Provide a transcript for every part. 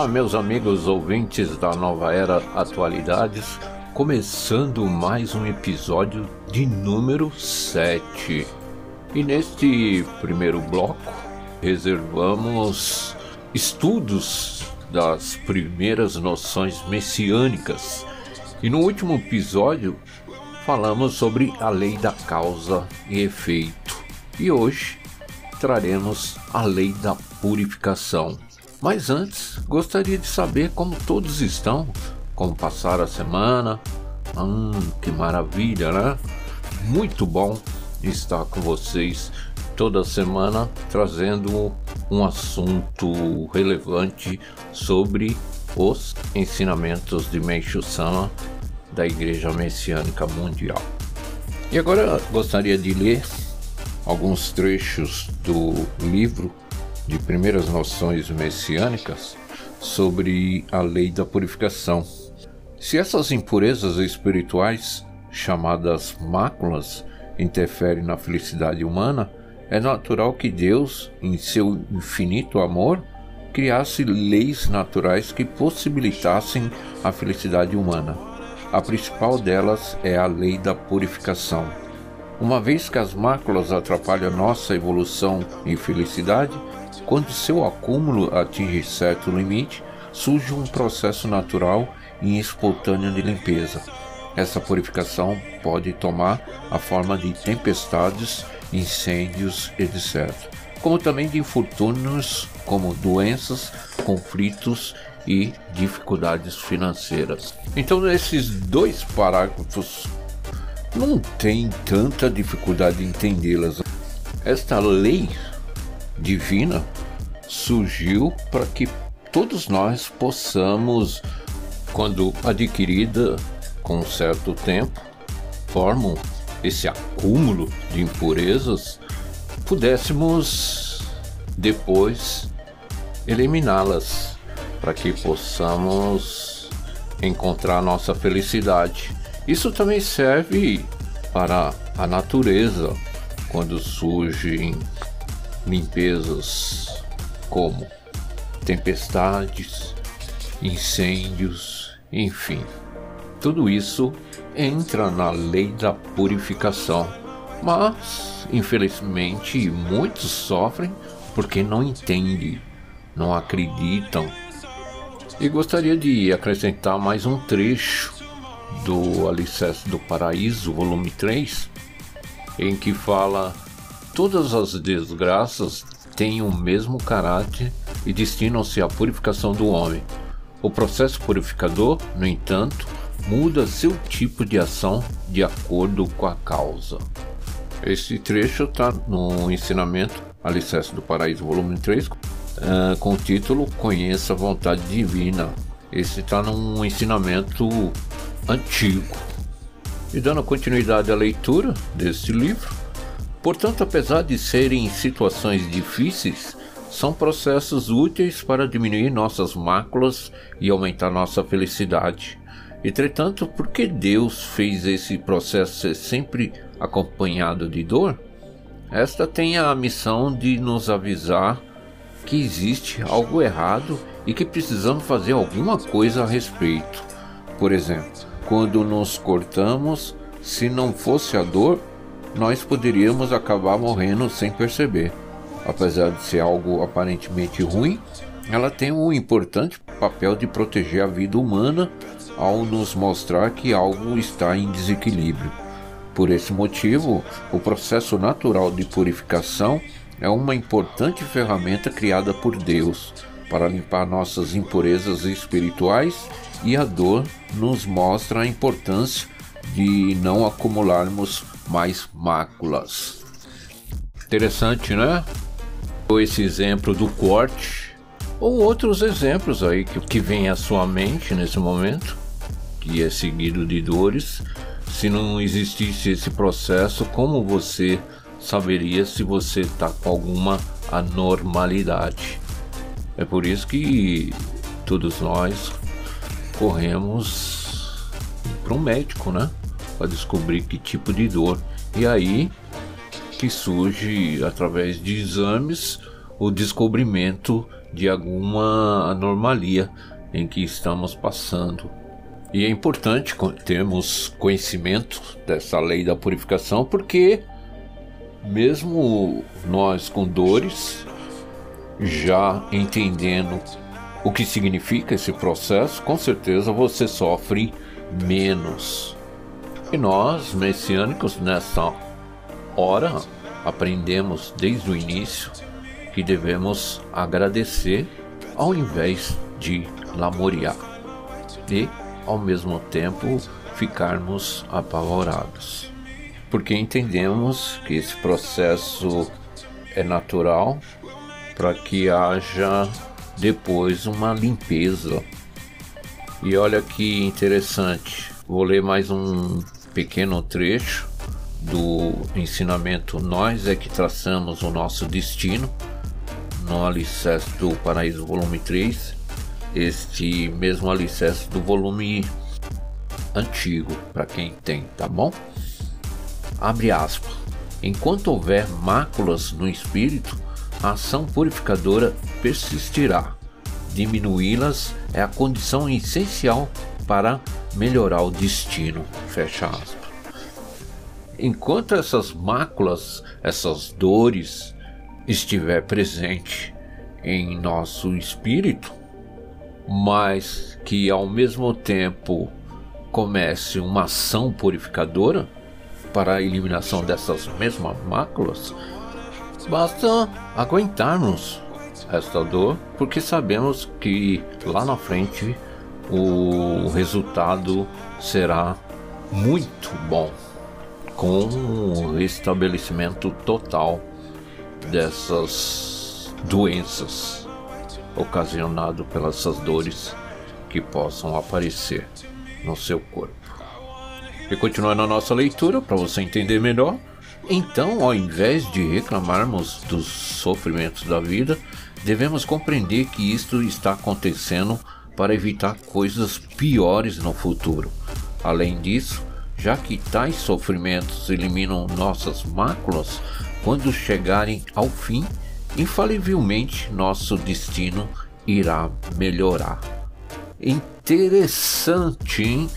Olá, meus amigos ouvintes da Nova Era Atualidades, começando mais um episódio de número 7. E neste primeiro bloco, reservamos estudos das primeiras noções messiânicas. E no último episódio, falamos sobre a lei da causa e efeito. E hoje traremos a lei da purificação. Mas antes, gostaria de saber como todos estão, como passaram a semana. Hum, que maravilha, né? Muito bom estar com vocês toda semana trazendo um assunto relevante sobre os ensinamentos de Meishu Sama da Igreja Messiânica Mundial. E agora gostaria de ler alguns trechos do livro de primeiras noções messiânicas sobre a lei da purificação. Se essas impurezas espirituais, chamadas máculas, interferem na felicidade humana, é natural que Deus, em seu infinito amor, criasse leis naturais que possibilitassem a felicidade humana. A principal delas é a lei da purificação. Uma vez que as máculas atrapalham nossa evolução e felicidade, quando seu acúmulo atinge certo limite, surge um processo natural e espontâneo de limpeza. Essa purificação pode tomar a forma de tempestades, incêndios, etc., como também de infortúnios como doenças, conflitos e dificuldades financeiras. Então, esses dois parágrafos não tem tanta dificuldade de entendê-las. Esta lei divina surgiu para que todos nós possamos, quando adquirida com um certo tempo, formam esse acúmulo de impurezas, pudéssemos depois eliminá-las para que possamos encontrar nossa felicidade. Isso também serve para a natureza quando surgem limpezas como tempestades, incêndios, enfim. Tudo isso entra na lei da purificação, mas infelizmente muitos sofrem porque não entendem, não acreditam. E gostaria de acrescentar mais um trecho do Alicerce do Paraíso, volume 3, em que fala Todas as desgraças têm o mesmo caráter e destinam-se à purificação do homem. O processo purificador, no entanto, muda seu tipo de ação de acordo com a causa. Esse trecho está no ensinamento Alicerce do Paraíso, volume 3, uh, eh, com o título Conheça a Vontade Divina. Esse está num ensinamento antigo. E dando continuidade à leitura deste livro, Portanto, apesar de serem situações difíceis, são processos úteis para diminuir nossas máculas e aumentar nossa felicidade. Entretanto, por que Deus fez esse processo ser sempre acompanhado de dor? Esta tem a missão de nos avisar que existe algo errado e que precisamos fazer alguma coisa a respeito. Por exemplo, quando nos cortamos, se não fosse a dor, nós poderíamos acabar morrendo sem perceber. Apesar de ser algo aparentemente ruim, ela tem um importante papel de proteger a vida humana ao nos mostrar que algo está em desequilíbrio. Por esse motivo, o processo natural de purificação é uma importante ferramenta criada por Deus para limpar nossas impurezas espirituais e a dor nos mostra a importância de não acumularmos mais máculas. Interessante, né? Esse exemplo do corte, ou outros exemplos aí que, que vem à sua mente nesse momento, que é seguido de dores. Se não existisse esse processo, como você saberia se você está com alguma anormalidade? É por isso que todos nós corremos para um médico, né? Para descobrir que tipo de dor. E aí que surge, através de exames, o descobrimento de alguma anomalia em que estamos passando. E é importante termos conhecimento dessa lei da purificação, porque mesmo nós com dores, já entendendo o que significa esse processo, com certeza você sofre menos. E nós, messiânicos, nessa hora, aprendemos desde o início que devemos agradecer ao invés de lamuriar e, ao mesmo tempo, ficarmos apavorados. Porque entendemos que esse processo é natural para que haja depois uma limpeza. E olha que interessante, vou ler mais um pequeno trecho do ensinamento Nós é que traçamos o nosso destino, no Alicerce do Paraíso, volume 3, este mesmo alicerce do volume antigo, para quem tem, tá bom? Abre aspas. Enquanto houver máculas no espírito, a ação purificadora persistirá. Diminuí-las é a condição essencial para melhorar o destino. Fecha aspas. Enquanto essas máculas, essas dores estiver presente em nosso espírito, mas que ao mesmo tempo comece uma ação purificadora para a eliminação dessas mesmas máculas, basta aguentarmos esta dor, porque sabemos que lá na frente o resultado será muito bom, com o restabelecimento total dessas doenças ocasionado pelas essas dores que possam aparecer no seu corpo. E continuando a nossa leitura, para você entender melhor, então, ao invés de reclamarmos dos sofrimentos da vida, devemos compreender que isto está acontecendo para evitar coisas piores no futuro. Além disso, já que tais sofrimentos eliminam nossas máculas, quando chegarem ao fim, infalivelmente nosso destino irá melhorar. Interessante hein?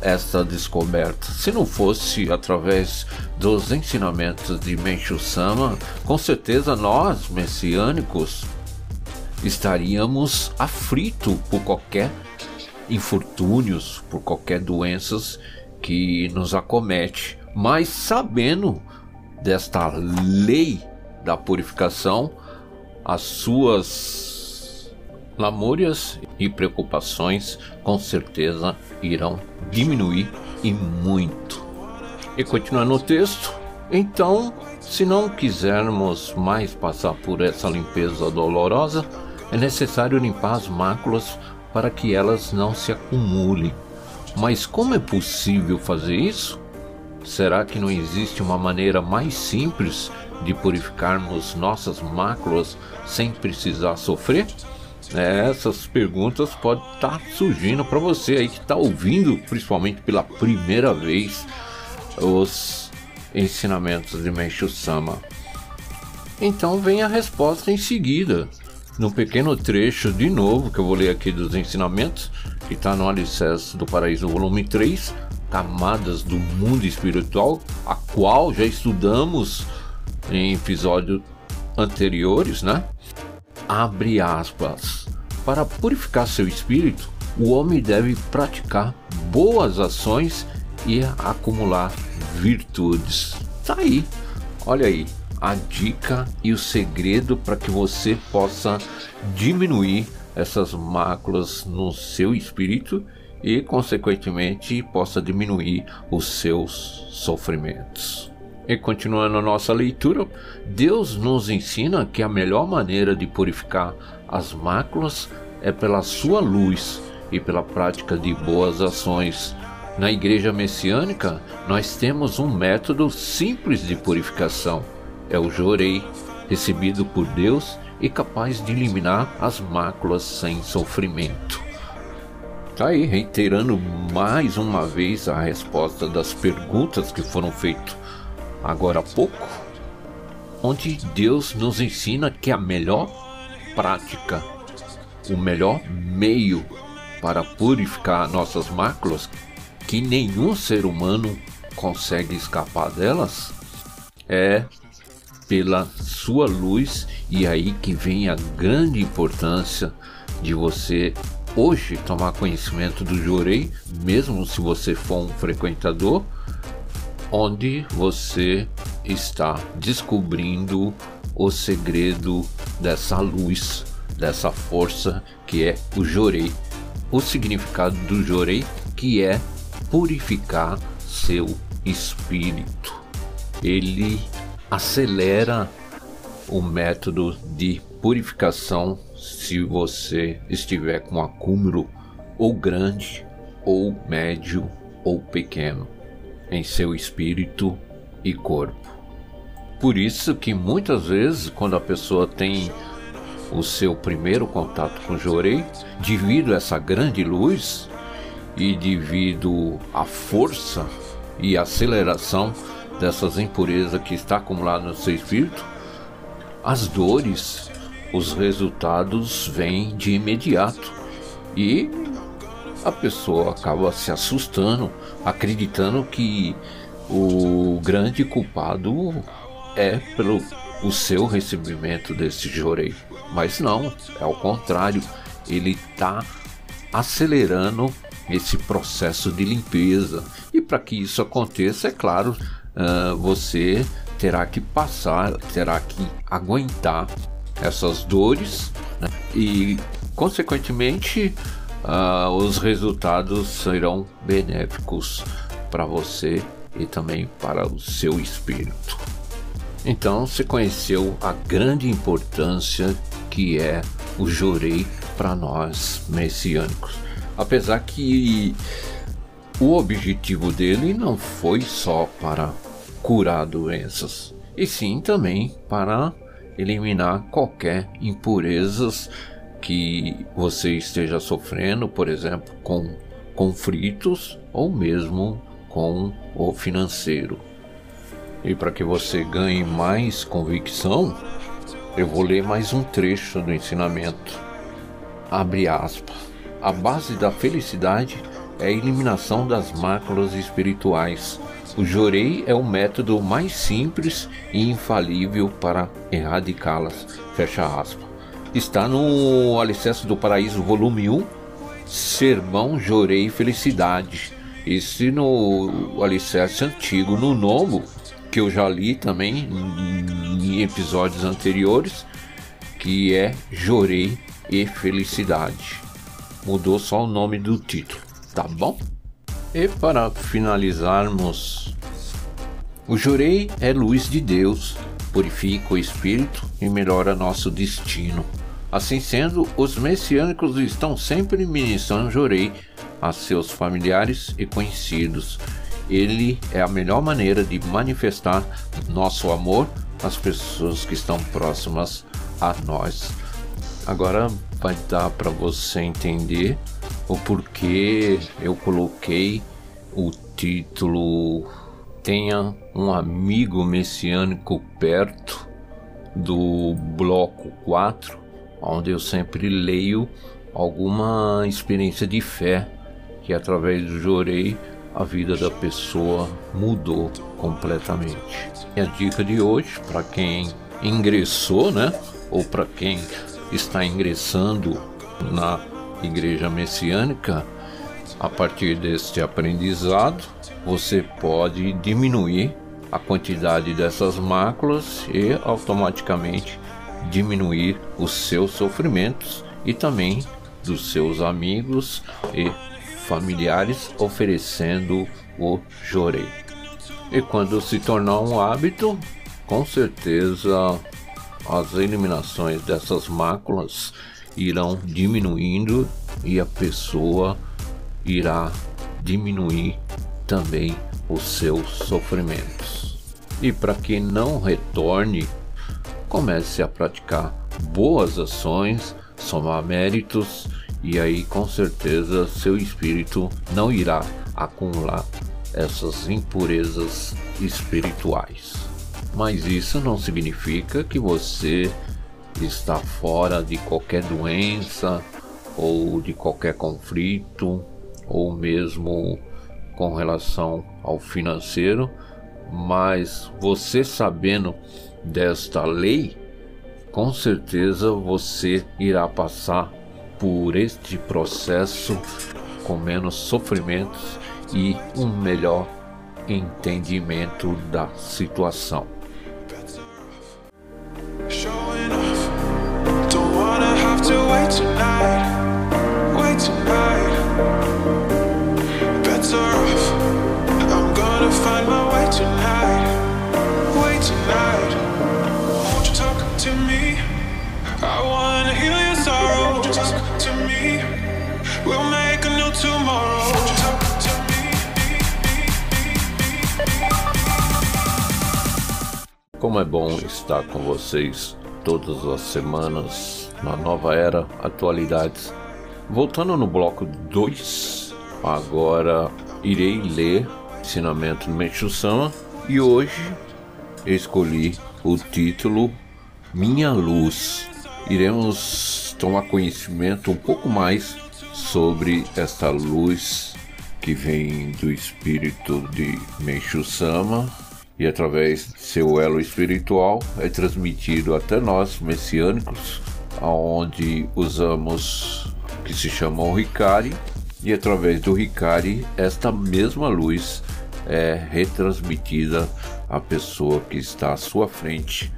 essa descoberta. Se não fosse através dos ensinamentos de Menchu Sama, com certeza nós, messiânicos, estaríamos aflitos por qualquer infortúnios, por qualquer doenças que nos acomete. Mas sabendo desta lei da purificação, as suas lamúrias e preocupações com certeza irão diminuir e muito. E continuando o texto, então, se não quisermos mais passar por essa limpeza dolorosa, é necessário limpar as máculas para que elas não se acumulem. Mas como é possível fazer isso? Será que não existe uma maneira mais simples de purificarmos nossas máculas sem precisar sofrer? É, essas perguntas podem estar surgindo para você aí que está ouvindo, principalmente pela primeira vez, os ensinamentos de Meishu Sama. Então vem a resposta em seguida, num pequeno trecho de novo que eu vou ler aqui dos ensinamentos, que está no Alicerce do Paraíso, volume 3, Camadas do Mundo Espiritual, a qual já estudamos em episódios anteriores, né? Abre aspas. Para purificar seu espírito, o homem deve praticar boas ações e acumular virtudes. Tá aí. Olha aí a dica e o segredo para que você possa diminuir essas máculas no seu espírito e, consequentemente, possa diminuir os seus sofrimentos. E continuando a nossa leitura, Deus nos ensina que a melhor maneira de purificar as máculas é pela sua luz e pela prática de boas ações. Na igreja messiânica, nós temos um método simples de purificação. É o jorei, recebido por Deus e capaz de eliminar as máculas sem sofrimento. Tá aí, reiterando mais uma vez a resposta das perguntas que foram feitas agora há pouco, onde Deus nos ensina que a melhor prática o melhor meio para purificar nossas máculas, que nenhum ser humano consegue escapar delas, é pela sua luz, e aí que vem a grande importância de você hoje tomar conhecimento do Jorei, mesmo se você for um frequentador, onde você está descobrindo o segredo dessa luz, dessa força que é o Jorei. O significado do Jorei que é purificar seu espírito. Ele acelera o método de purificação se você estiver com acúmulo ou grande, ou médio, ou pequeno em seu espírito e corpo. Por isso que muitas vezes quando a pessoa tem o seu primeiro contato com Jorei, devido a essa grande luz e devido à força e aceleração dessas impurezas que está acumulada no seu espírito, as dores, os resultados vêm de imediato e a pessoa acaba se assustando, acreditando que o grande culpado é pelo o seu recebimento desse jorei. Mas não, é o contrário, ele está acelerando esse processo de limpeza. E para que isso aconteça, é claro, uh, você terá que passar, terá que aguentar essas dores né? e, consequentemente, uh, os resultados serão benéficos para você e também para o seu espírito. Então, você conheceu a grande importância que é o Jorei para nós messiânicos. Apesar que o objetivo dele não foi só para curar doenças, e sim também para eliminar qualquer impurezas que você esteja sofrendo, por exemplo, com conflitos ou mesmo com o financeiro. E para que você ganhe mais convicção, eu vou ler mais um trecho do ensinamento. Abre aspas. A base da felicidade é a eliminação das máculas espirituais. O jorei é o método mais simples e infalível para erradicá-las. Fecha aspas. Está no Alicerce do Paraíso, volume 1, Sermão Jorei Felicidade. Esse no Alicerce antigo, no novo, que eu já li também em episódios anteriores, que é Jorei e Felicidade. Mudou só o nome do título, tá bom? E para finalizarmos, o Jorei é luz de Deus, purifica o espírito e melhora nosso destino. Assim sendo, os messiânicos estão sempre ministrando Jorei a seus familiares e conhecidos ele é a melhor maneira de manifestar nosso amor às pessoas que estão próximas a nós. Agora vai dar para você entender o porquê eu coloquei o título Tenha um amigo messiânico perto do bloco 4, onde eu sempre leio alguma experiência de fé que através do Jorei a vida da pessoa mudou completamente. E a dica de hoje, para quem ingressou, né, ou para quem está ingressando na igreja messiânica, a partir deste aprendizado, você pode diminuir a quantidade dessas máculas e automaticamente diminuir os seus sofrimentos e também dos seus amigos e familiares oferecendo o jorei. E quando se tornar um hábito, com certeza as eliminações dessas máculas irão diminuindo e a pessoa irá diminuir também os seus sofrimentos. E para que não retorne, comece a praticar boas ações, somar méritos e aí com certeza seu espírito não irá acumular essas impurezas espirituais. Mas isso não significa que você está fora de qualquer doença ou de qualquer conflito ou mesmo com relação ao financeiro, mas você sabendo desta lei, com certeza você irá passar por este processo com menos sofrimentos e um melhor entendimento da situação. Como é bom estar com vocês todas as semanas na nova era Atualidades. Voltando no bloco 2, agora irei ler Ensinamento do Meixo Sama e hoje escolhi o título Minha Luz. Iremos tomar conhecimento um pouco mais sobre esta luz que vem do espírito de Meixo Sama e através de seu elo espiritual é transmitido até nós messiânicos, aonde usamos que se chama o Ricari e através do Ricari esta mesma luz é retransmitida à pessoa que está à sua frente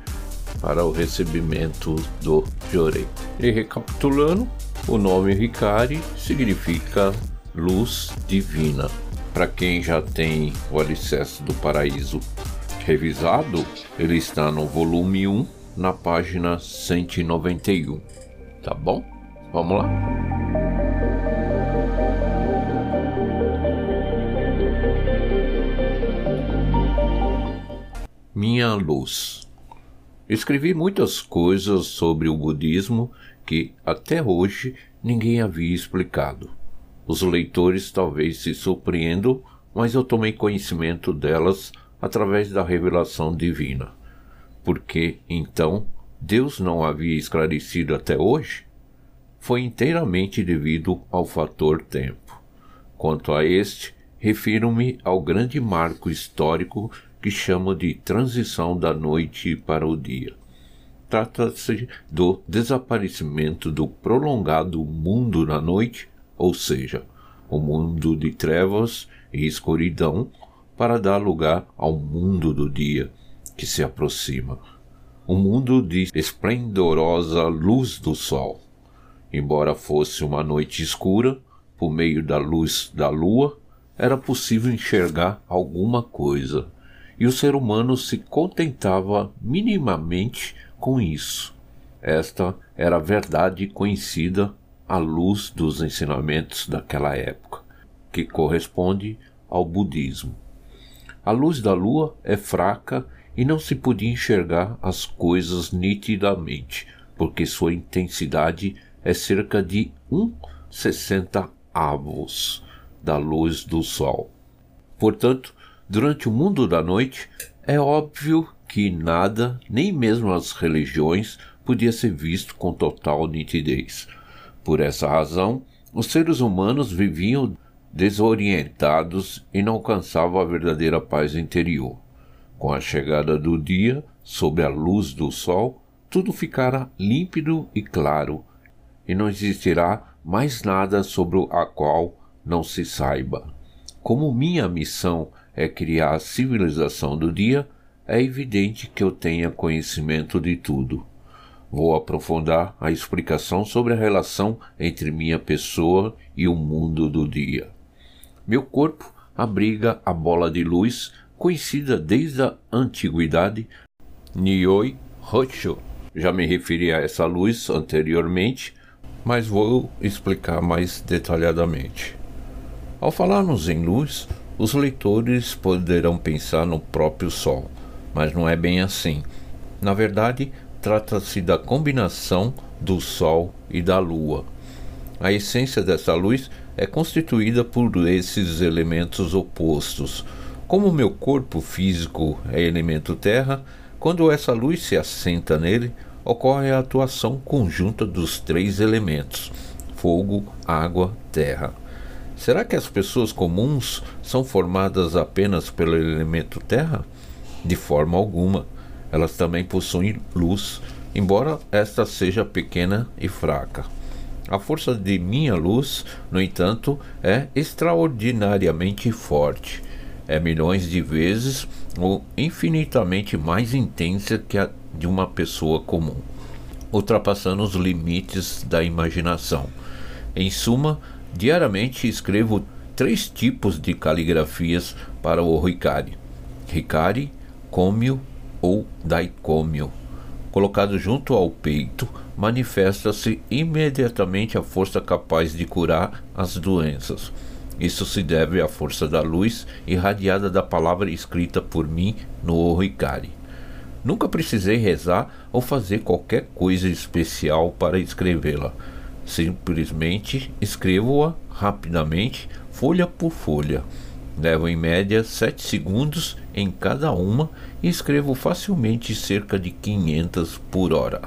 para o recebimento do Jorei. E recapitulando, o nome Ricari significa luz divina. Para quem já tem o Alicerce do Paraíso revisado, ele está no volume 1, na página 191. Tá bom? Vamos lá? Minha luz. Escrevi muitas coisas sobre o budismo que até hoje ninguém havia explicado. Os leitores talvez se surpreendam, mas eu tomei conhecimento delas através da revelação divina. Porque, então, Deus não havia esclarecido até hoje? Foi inteiramente devido ao fator tempo. Quanto a este, refiro-me ao grande marco histórico que chamo de transição da noite para o dia. Trata-se do desaparecimento do prolongado mundo da noite ou seja, o mundo de trevas e escuridão, para dar lugar ao mundo do dia que se aproxima, um mundo de esplendorosa luz do sol. Embora fosse uma noite escura, por meio da luz da lua, era possível enxergar alguma coisa, e o ser humano se contentava minimamente com isso. Esta era a verdade conhecida à luz dos ensinamentos daquela época, que corresponde ao budismo. A luz da lua é fraca e não se podia enxergar as coisas nitidamente, porque sua intensidade é cerca de um sessenta avos da luz do sol. Portanto, durante o mundo da noite, é óbvio que nada, nem mesmo as religiões, podia ser visto com total nitidez. Por essa razão, os seres humanos viviam desorientados e não alcançavam a verdadeira paz interior. Com a chegada do dia, sob a luz do sol, tudo ficará límpido e claro, e não existirá mais nada sobre a qual não se saiba. Como minha missão é criar a civilização do dia, é evidente que eu tenha conhecimento de tudo. Vou aprofundar a explicação sobre a relação entre minha pessoa e o mundo do dia. Meu corpo abriga a bola de luz conhecida desde a antiguidade, Nioi Hocho. Já me referi a essa luz anteriormente, mas vou explicar mais detalhadamente. Ao falarmos em luz, os leitores poderão pensar no próprio Sol, mas não é bem assim. Na verdade, trata-se da combinação do Sol e da Lua. A essência dessa luz é constituída por esses elementos opostos. Como meu corpo físico é elemento terra, quando essa luz se assenta nele, ocorre a atuação conjunta dos três elementos: fogo, água, terra. Será que as pessoas comuns são formadas apenas pelo elemento terra? De forma alguma. Elas também possuem luz, embora esta seja pequena e fraca. A força de minha luz, no entanto, é extraordinariamente forte. É milhões de vezes ou infinitamente mais intensa que a de uma pessoa comum, ultrapassando os limites da imaginação. Em suma, diariamente escrevo três tipos de caligrafias para o Ricari: Ricari, Cômio ou Daicômio. Colocado junto ao peito, manifesta-se imediatamente a força capaz de curar as doenças. Isso se deve à força da luz irradiada da palavra escrita por mim no Oricari. Nunca precisei rezar ou fazer qualquer coisa especial para escrevê-la. Simplesmente escrevo-a rapidamente, folha por folha. Levo em média sete segundos em cada uma e escrevo facilmente cerca de 500 por hora.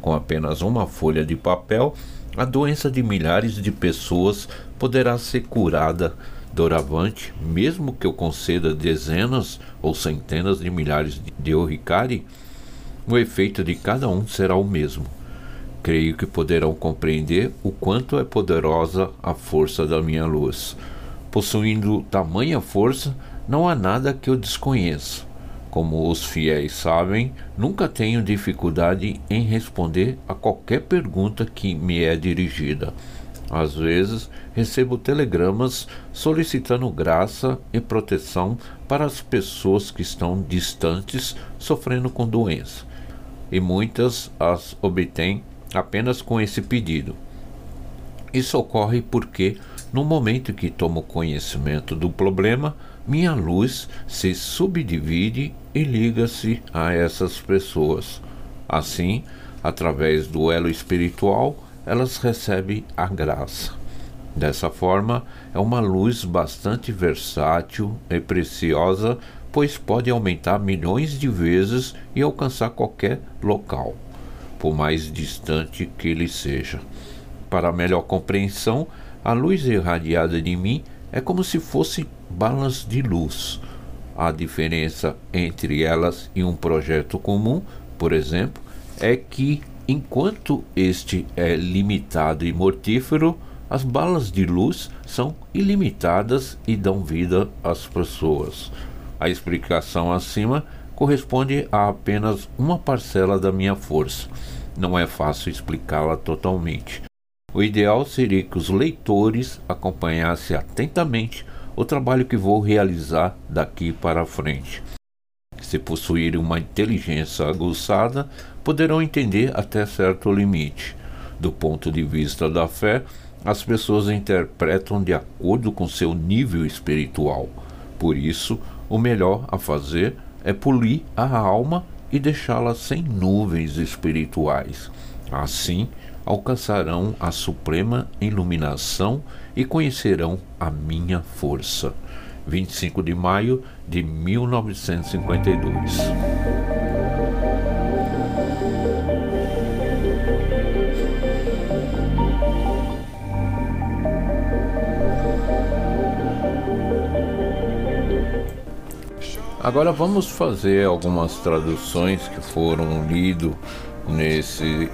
Com apenas uma folha de papel, a doença de milhares de pessoas poderá ser curada doravante, mesmo que eu conceda dezenas ou centenas de milhares de Oricari, o efeito de cada um será o mesmo. Creio que poderão compreender o quanto é poderosa a força da minha luz. Possuindo tamanha força, não há nada que eu desconheça. Como os fiéis sabem, nunca tenho dificuldade em responder a qualquer pergunta que me é dirigida. Às vezes, recebo telegramas solicitando graça e proteção para as pessoas que estão distantes sofrendo com doença, e muitas as obtêm apenas com esse pedido. Isso ocorre porque, no momento que tomo conhecimento do problema, minha luz se subdivide e liga-se a essas pessoas. Assim, através do elo espiritual, elas recebem a graça. Dessa forma, é uma luz bastante versátil e preciosa, pois pode aumentar milhões de vezes e alcançar qualquer local, por mais distante que ele seja. Para melhor compreensão, a luz irradiada de mim é como se fosse balas de luz. A diferença entre elas e um projeto comum, por exemplo, é que Enquanto este é limitado e mortífero, as balas de luz são ilimitadas e dão vida às pessoas. A explicação acima corresponde a apenas uma parcela da minha força. Não é fácil explicá-la totalmente. O ideal seria que os leitores acompanhassem atentamente o trabalho que vou realizar daqui para frente. Se possuírem uma inteligência aguçada, poderão entender até certo limite. Do ponto de vista da fé, as pessoas interpretam de acordo com seu nível espiritual. Por isso, o melhor a fazer é polir a alma e deixá-la sem nuvens espirituais. Assim, alcançarão a suprema iluminação e conhecerão a minha força. 25 de maio de 1952. Agora vamos fazer algumas traduções que foram lido nesse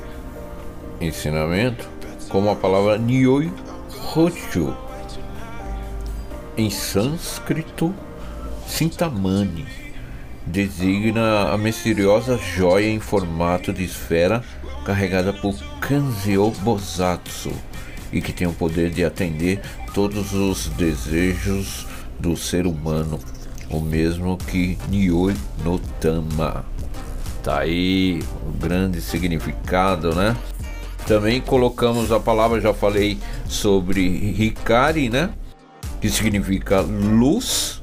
ensinamento, como a palavra Nyoi. Em sânscrito, Sintamani designa a misteriosa joia em formato de esfera carregada por Kanzio Bosatsu e que tem o poder de atender todos os desejos do ser humano o mesmo que Nyoi no Tama. Tá aí o grande significado, né? Também colocamos a palavra, já falei sobre Hikari, né? Que significa luz,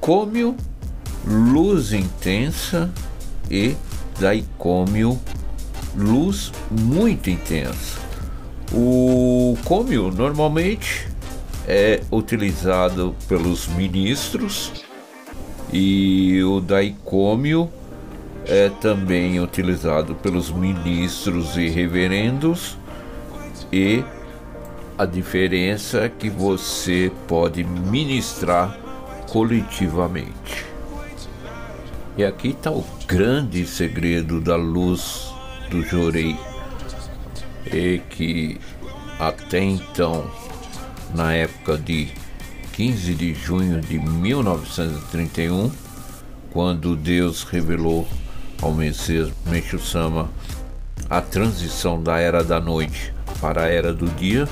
Komio, luz intensa e Daikômio, luz muito intensa. O Komio normalmente é utilizado pelos ministros e o daicômio é também utilizado pelos ministros e reverendos e a diferença é que você pode ministrar coletivamente. E aqui está o grande segredo da luz do Jorei, e que até então, na época de 15 de junho de 1931, quando Deus revelou ao Messias Meixo Sama a transição da era da noite para a era do dia,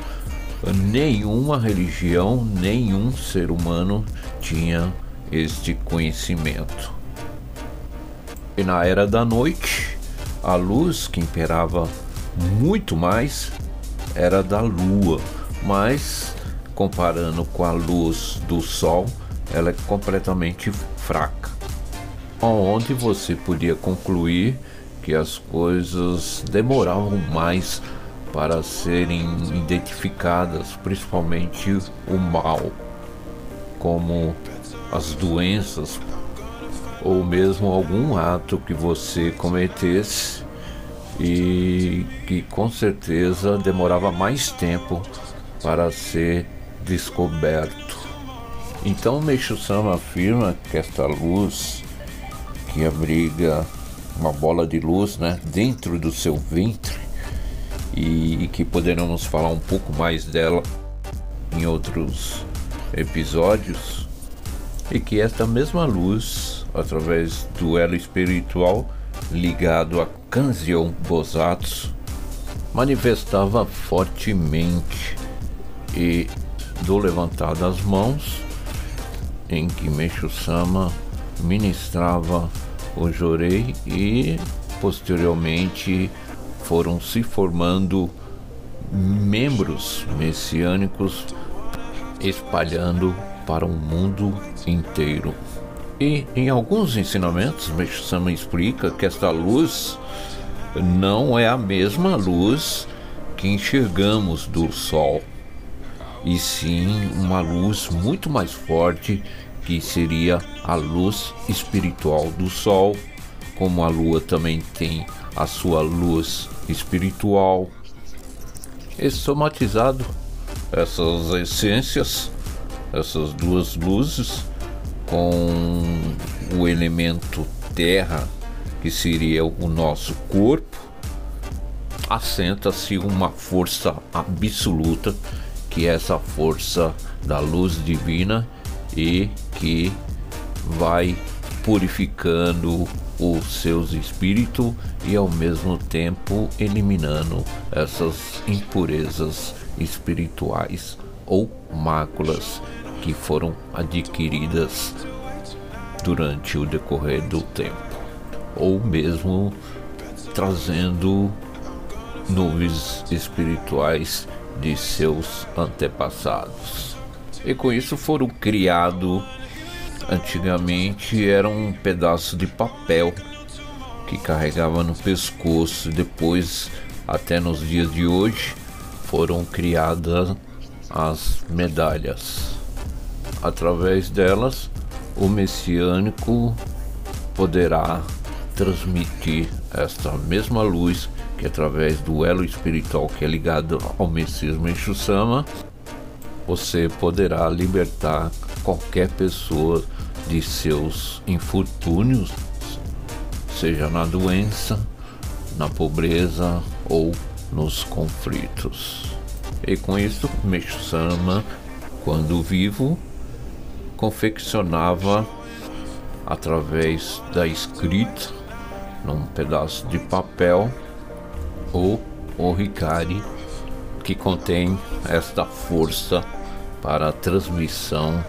nenhuma religião, nenhum ser humano tinha este conhecimento. E na era da noite, a luz que imperava muito mais era da lua, mas comparando com a luz do sol, ela é completamente fraca. Onde você podia concluir que as coisas demoravam mais para serem identificadas, principalmente o mal, como as doenças ou mesmo algum ato que você cometesse e que com certeza demorava mais tempo para ser descoberto. Então Meixo Sama afirma que esta luz que abriga uma bola de luz né, dentro do seu ventre e que poderemos falar um pouco mais dela em outros episódios e que esta mesma luz através do elo espiritual ligado a Kanzeon Bosatsu, manifestava fortemente e do levantar das mãos em que Meixo Sama ministrava o Jorei e posteriormente foram se formando membros messiânicos espalhando para o mundo inteiro. E em alguns ensinamentos, Meixo-sama explica que esta luz não é a mesma luz que enxergamos do Sol, e sim uma luz muito mais forte que seria a luz espiritual do Sol, como a Lua também tem a sua luz espiritual. E somatizado essas essências, essas duas luzes, com o elemento terra, que seria o nosso corpo, assenta-se uma força absoluta, que é essa força da luz divina e que vai purificando os seus espíritos e ao mesmo tempo eliminando essas impurezas espirituais ou máculas que foram adquiridas durante o decorrer do tempo, ou mesmo trazendo nuvens espirituais de seus antepassados. E com isso foram criados antigamente era um pedaço de papel que carregava no pescoço. Depois, até nos dias de hoje, foram criadas as medalhas através delas, o messiânico poderá transmitir esta mesma luz que através do elo espiritual que é ligado ao Messias Menchusama, você poderá libertar qualquer pessoa de seus infortúnios, seja na doença, na pobreza ou nos conflitos. E com isso, Meixo-sama, quando vivo, confeccionava através da escrita num pedaço de papel o oricari que contém esta força para a transmissão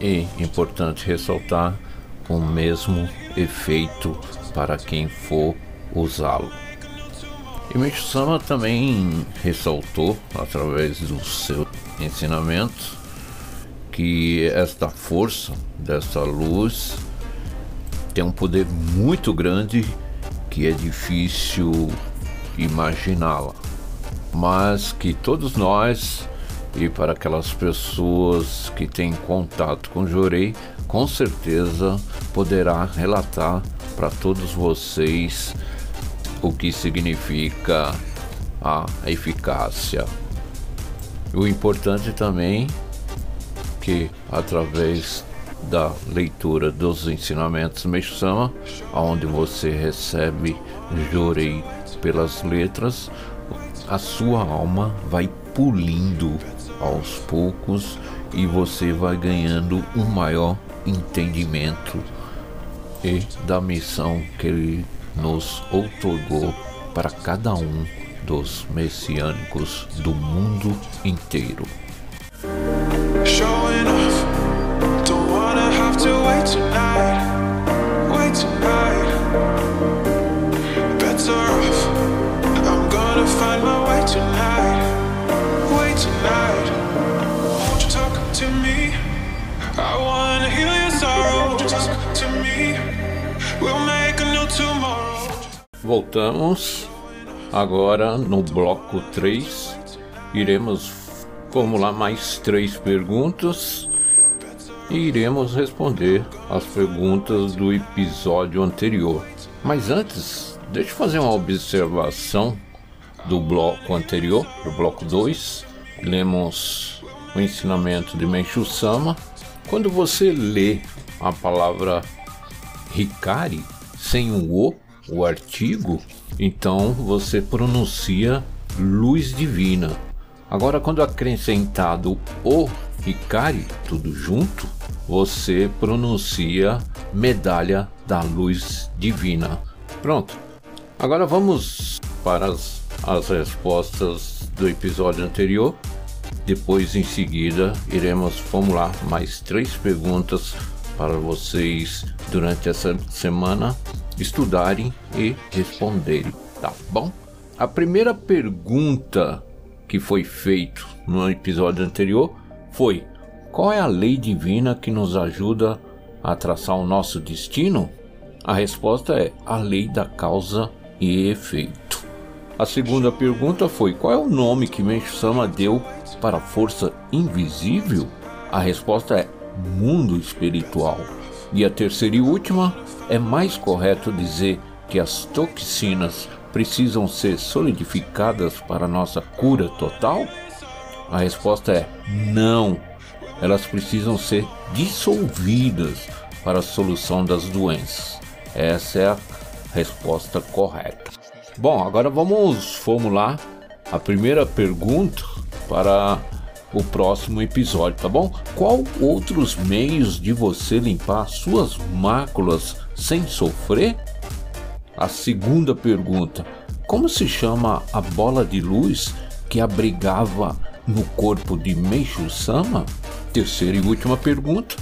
e, importante ressaltar, o mesmo efeito para quem for usá-lo. E Micho Sama também ressaltou, através do seu ensinamento, que esta força dessa luz tem um poder muito grande que é difícil imaginá-la, mas que todos nós E para aquelas pessoas que têm contato com Jorei, com certeza poderá relatar para todos vocês o que significa a eficácia. O importante também que através da leitura dos ensinamentos Meixama, onde você recebe Jorei pelas letras, a sua alma vai pulindo aos poucos e você vai ganhando um maior entendimento e da missão que ele nos outorgou para cada um dos messiânicos do mundo inteiro. Voltamos agora no bloco 3. Iremos formular mais três perguntas e iremos responder as perguntas do episódio anterior. Mas antes, deixa eu fazer uma observação do bloco anterior, do bloco 2. Lemos o ensinamento de Menchu Sama. Quando você lê a palavra Hikari sem o O, o artigo, então você pronuncia luz divina. Agora, quando acrescentado o Hikari, tudo junto, você pronuncia medalha da luz divina. Pronto. Agora vamos para as, as respostas do episódio anterior. Depois, em seguida, iremos formular mais três perguntas para vocês durante essa semana estudarem e responderem, tá bom? A primeira pergunta que foi feita no episódio anterior foi: qual é a lei divina que nos ajuda a traçar o nosso destino? A resposta é a lei da causa e efeito. A segunda pergunta foi: qual é o nome que Mencho Sama deu para a força invisível? A resposta é mundo espiritual. E a terceira e última, é mais correto dizer que as toxinas precisam ser solidificadas para nossa cura total? A resposta é não. Elas precisam ser dissolvidas para a solução das doenças. Essa é a resposta correta. Bom, agora vamos formular a primeira pergunta para o próximo episódio, tá bom? Qual outros meios de você limpar suas máculas sem sofrer? A segunda pergunta: como se chama a bola de luz que abrigava no corpo de Meishu Sama? Terceira e última pergunta: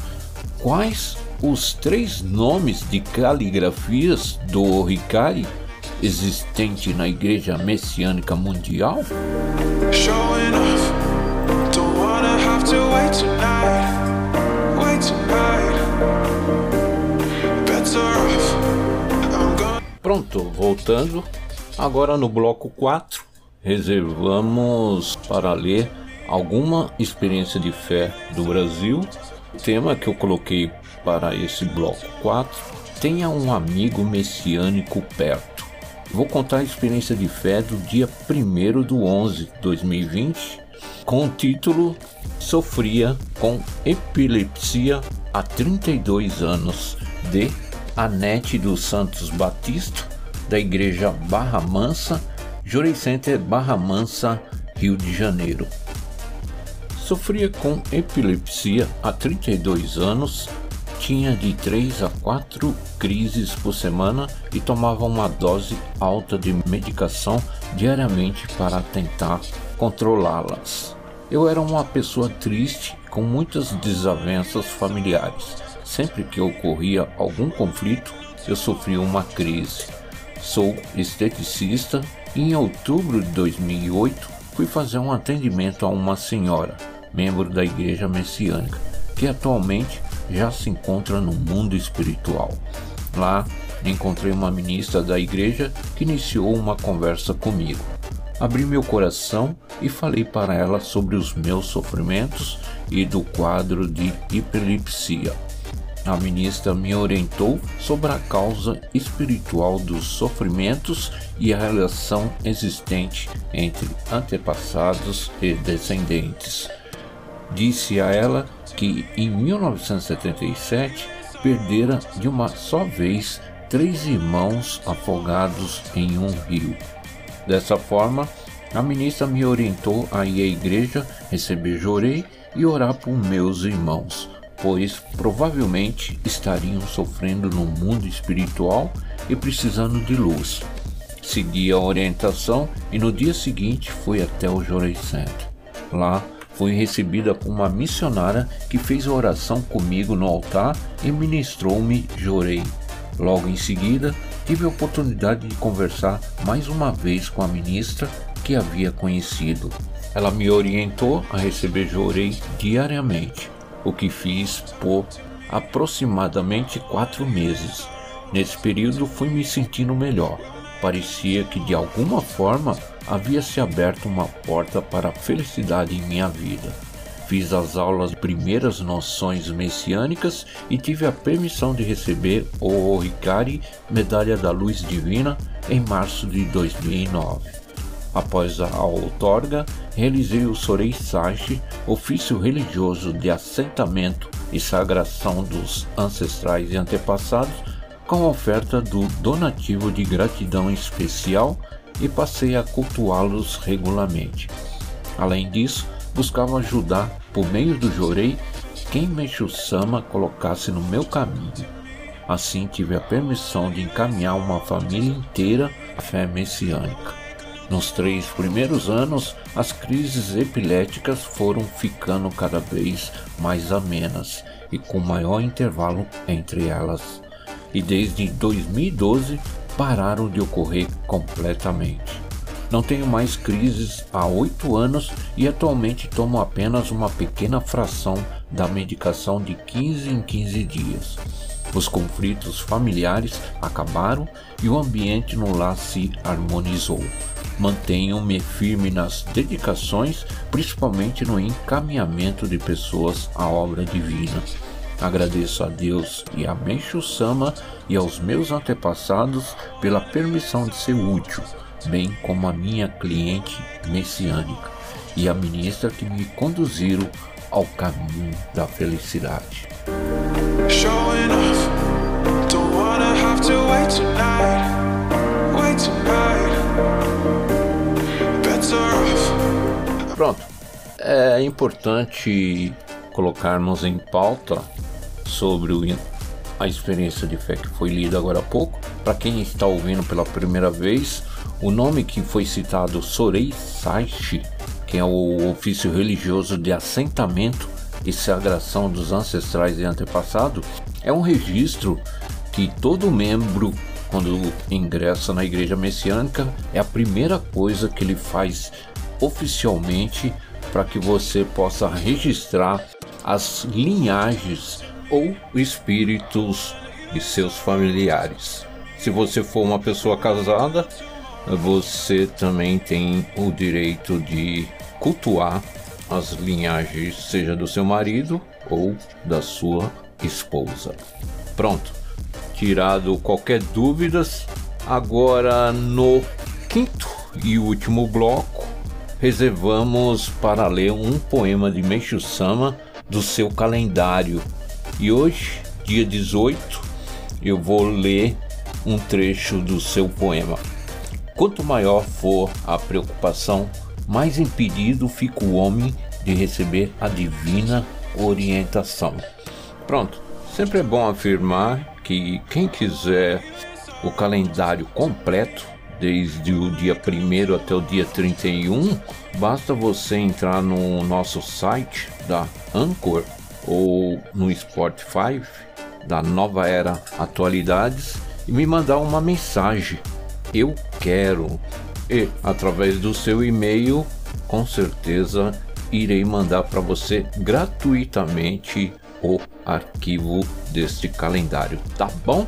quais os três nomes de caligrafias do Orikari existente na Igreja Messiânica Mundial? Pronto, voltando. Agora no bloco 4, reservamos para ler alguma experiência de fé do Brasil. O tema que eu coloquei para esse bloco 4: tenha um amigo messiânico perto. Vou contar a experiência de fé do dia 1 do 11 de 2020 com o título Sofria com epilepsia há 32 anos de Anete dos Santos Batista da Igreja Barra Mansa, Jury Center Barra Mansa, Rio de Janeiro. Sofria com epilepsia há 32 anos, tinha de 3 a 4 crises por semana e tomava uma dose alta de medicação diariamente para tentar controlá-las. Eu era uma pessoa triste com muitas desavenças familiares. Sempre que ocorria algum conflito, eu sofria uma crise. Sou esteticista e em outubro de 2008 fui fazer um atendimento a uma senhora, membro da Igreja Messiânica, que atualmente já se encontra no mundo espiritual. Lá encontrei uma ministra da igreja que iniciou uma conversa comigo. Abri meu coração e falei para ela sobre os meus sofrimentos e do quadro de hiperlipsia. A ministra me orientou sobre a causa espiritual dos sofrimentos e a relação existente entre antepassados e descendentes. Disse a ela que em 1977 perdera de uma só vez três irmãos afogados em um rio. Dessa forma, a ministra me orientou a ir à igreja, receber jorei e orar por meus irmãos, pois provavelmente estariam sofrendo no mundo espiritual e precisando de luz. Segui a orientação e no dia seguinte fui até o Jorei Center. Lá fui recebida por uma missionária que fez oração comigo no altar e ministrou-me Jorei. Logo em seguida, tive a oportunidade de conversar mais uma vez com a ministra que havia conhecido. Ela me orientou a receber Jorei diariamente, o que fiz por aproximadamente quatro meses. Nesse período fui me sentindo melhor. Parecia que de alguma forma havia se aberto uma porta para a felicidade em minha vida. Fiz as aulas de primeiras noções messiânicas e tive a permissão de receber o Ricari Medalha da Luz Divina em março de 2009. Após a outorga, realizei o Sorei Sashi, ofício religioso de assentamento e sagração dos ancestrais e antepassados, com oferta do donativo de gratidão especial e passei a cultuá-los regularmente. Além disso, buscava ajudar, por meio do Jorei, quem Meixo Sama colocasse no meu caminho. Assim tive a permissão de encaminhar uma família inteira à fé messiânica. Nos três primeiros anos, as crises epiléticas foram ficando cada vez mais amenas e com maior intervalo entre elas. E desde 2012 pararam de ocorrer completamente. Não tenho mais crises há oito anos e atualmente tomo apenas uma pequena fração da medicação de 15 em 15 dias. Os conflitos familiares acabaram e o ambiente no lar se harmonizou. Mantenho-me firme nas dedicações, principalmente no encaminhamento de pessoas à obra divina. Agradeço a Deus e a Meixo Sama e aos meus antepassados pela permissão de ser útil, bem como a minha cliente messiânica e a ministra que me conduziram ao caminho da felicidade. Pronto. É importante colocarmos em pauta sobre o, a experiência de fé que foi lida agora há pouco. Para quem está ouvindo pela primeira vez, o nome que foi citado Sorei Saishi, que é o ofício religioso de assentamento e sagração dos ancestrais e antepassados, é um registro que todo membro quando ingressa na igreja messiânica, é a primeira coisa que ele faz oficialmente para que você possa registrar as linhagens ou espíritos de seus familiares. Se você for uma pessoa casada, você também tem o direito de cultuar as linhagens, seja do seu marido ou da sua esposa. Pronto, tirado qualquer dúvidas, agora no quinto e último bloco reservamos para ler um poema de Meishu Sama do seu calendário. E hoje, dia 18, eu vou ler um trecho do seu poema. Quanto maior for a preocupação, mais impedido fica o homem de receber a divina orientação. Pronto, sempre é bom afirmar que quem quiser o calendário completo desde o dia 1 até o dia 31, basta você entrar no nosso site da Anchor ou no Spotify da Nova Era Atualidades e me mandar uma mensagem. Eu quero. E através do seu e-mail, com certeza irei mandar para você gratuitamente o arquivo deste calendário, tá bom?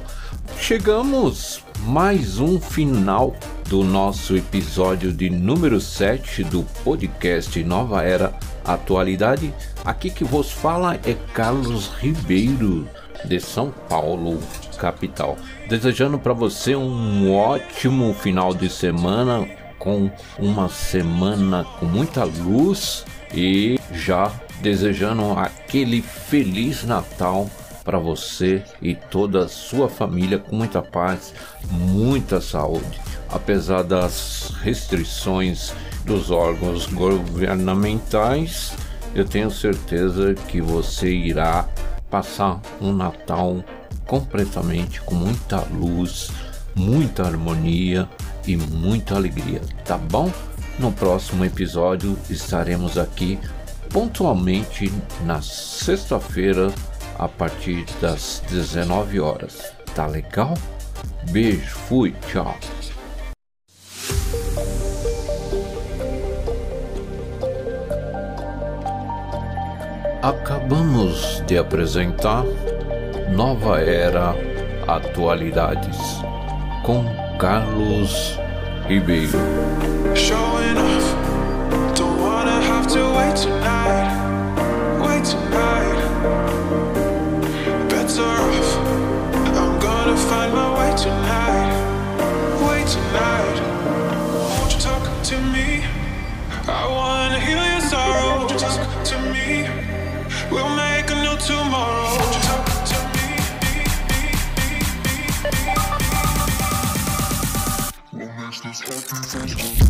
Chegamos mais um final do nosso episódio de número 7 do podcast Nova Era Atualidade. Aqui que vos fala é Carlos Ribeiro, de São Paulo, capital. Desejando para você um ótimo final de semana, com uma semana com muita luz e já desejando aquele feliz Natal para você e toda a sua família com muita paz, muita saúde. Apesar das restrições dos órgãos governamentais, eu tenho certeza que você irá passar um Natal completamente com muita luz, muita harmonia e muita alegria, tá bom? No próximo episódio estaremos aqui pontualmente na sexta-feira a partir das 19 horas. Tá legal? Beijo, fui, tchau. Acabamos de apresentar Nova Era Atualidades com Carlos Ribeiro. Thank you.